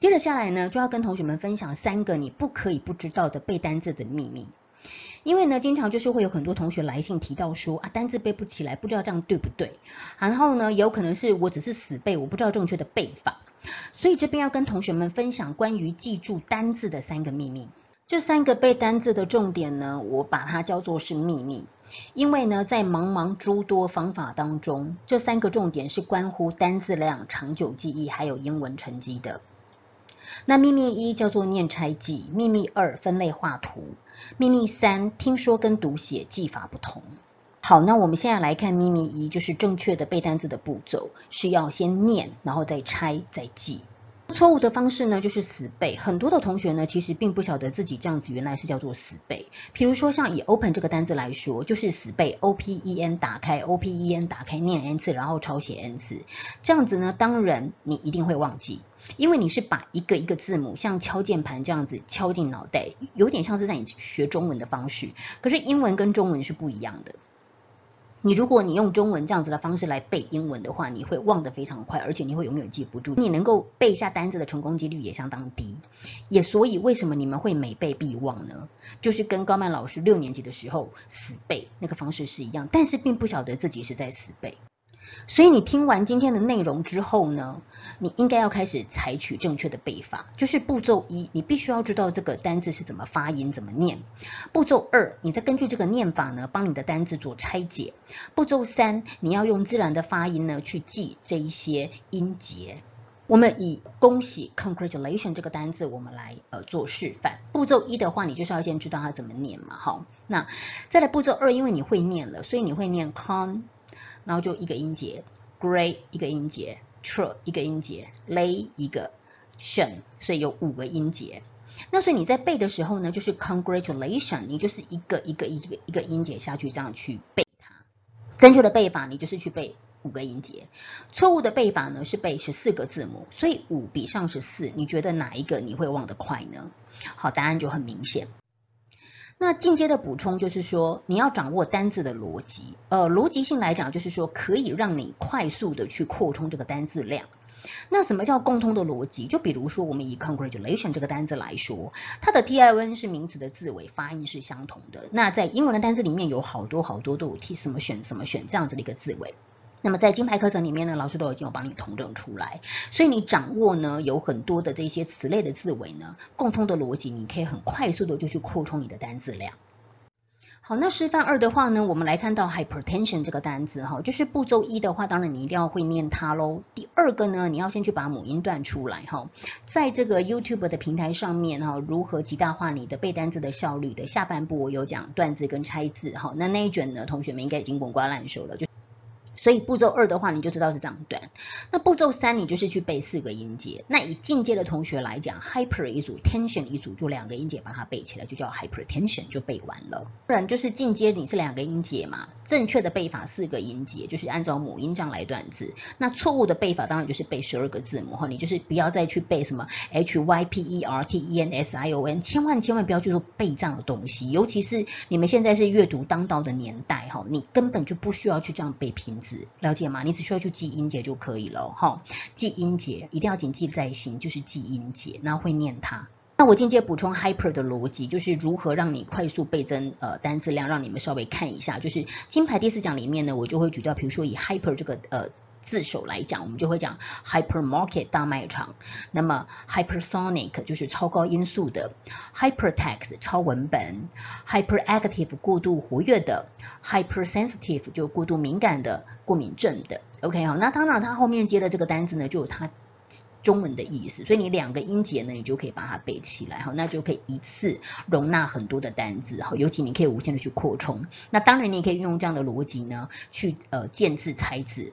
接着下来呢，就要跟同学们分享三个你不可以不知道的背单字的秘密。因为呢，经常就是会有很多同学来信提到说啊，单字背不起来，不知道这样对不对。然后呢，有可能是我只是死背，我不知道正确的背法。所以这边要跟同学们分享关于记住单字的三个秘密。这三个背单字的重点呢，我把它叫做是秘密。因为呢，在茫茫诸多方法当中，这三个重点是关乎单字量、长久记忆还有英文成绩的。那秘密一叫做念拆记，秘密二分类画图，秘密三听说跟读写记法不同。好，那我们现在来看秘密一，就是正确的背单词的步骤是要先念，然后再拆，再记。错误的方式呢，就是死背。很多的同学呢，其实并不晓得自己这样子原来是叫做死背。比如说像以 open 这个单字来说，就是死背 o p e n 打开 o p e n 打开念 n 次，然后抄写 n 次。这样子呢，当然你一定会忘记，因为你是把一个一个字母像敲键盘这样子敲进脑袋，有点像是在你学中文的方式。可是英文跟中文是不一样的。你如果你用中文这样子的方式来背英文的话，你会忘得非常快，而且你会永远记不住。你能够背下单子的成功几率也相当低。也所以为什么你们会每背必忘呢？就是跟高曼老师六年级的时候死背那个方式是一样，但是并不晓得自己是在死背。所以你听完今天的内容之后呢，你应该要开始采取正确的背法。就是步骤一，你必须要知道这个单字是怎么发音、怎么念。步骤二，你再根据这个念法呢，帮你的单字做拆解。步骤三，你要用自然的发音呢去记这一些音节。我们以恭喜 congratulation 这个单字，我们来呃做示范。步骤一的话，你就是要先知道它怎么念嘛，好。那再来步骤二，因为你会念了，所以你会念 con。然后就一个音节，gray 一个音节，true 一个音节，lay 一个，tion，所以有五个音节。那所以你在背的时候呢，就是 congratulation，你就是一个一个一个一个音节下去这样去背它。正确的背法，你就是去背五个音节。错误的背法呢，是背十四个字母。所以五比上十四，你觉得哪一个你会忘得快呢？好，答案就很明显。那进阶的补充就是说，你要掌握单字的逻辑。呃，逻辑性来讲，就是说可以让你快速的去扩充这个单字量。那什么叫共通的逻辑？就比如说，我们以 congratulation 这个单字来说，它的 t i n 是名词的字尾，发音是相同的。那在英文的单字里面有好多好多都有 t 什么选什么选这样子的一个字尾。那么在金牌课程里面呢，老师都已经有帮你统整出来，所以你掌握呢有很多的这些词类的字尾呢，共通的逻辑，你可以很快速的就去扩充你的单字量。好，那示范二的话呢，我们来看到 hypertension 这个单字哈，就是步骤一的话，当然你一定要会念它喽。第二个呢，你要先去把母音断出来哈，在这个 YouTube 的平台上面哈，如何极大化你的背单字的效率的下半部我有讲断字跟拆字哈，那那一卷呢，同学们应该已经滚瓜烂熟了就。所以步骤二的话，你就知道是这样断。那步骤三，你就是去背四个音节。那以进阶的同学来讲，hyper 一组，tension 一组，就两个音节把它背起来，就叫 hypertension，就背完了。不然就是进阶，你是两个音节嘛？正确的背法四个音节，就是按照母音这样来断字。那错误的背法当然就是背十二个字母哈，你就是不要再去背什么 h y p e r t e n s i o n，千万千万不要去做背这样的东西。尤其是你们现在是阅读当道的年代哈，你根本就不需要去这样背拼字。了解吗？你只需要去记音节就可以了，哈，记音节一定要谨记在心，就是记音节，然后会念它。那我进阶补充 hyper 的逻辑，就是如何让你快速倍增呃单字量，让你们稍微看一下，就是金牌第四讲里面呢，我就会举到，比如说以 hyper 这个呃。字首来讲，我们就会讲 hypermarket 大卖场，那么 hypersonic 就是超高音速的，hypertext 超文本，hyperactive 过度活跃的，hypersensitive 就过度敏感的过敏症的。OK 好，那当然它后面接的这个单词呢，就有它中文的意思，所以你两个音节呢，你就可以把它背起来，好，那就可以一次容纳很多的单字，好，尤其你可以无限的去扩充。那当然你也可以运用这样的逻辑呢，去呃见字猜字。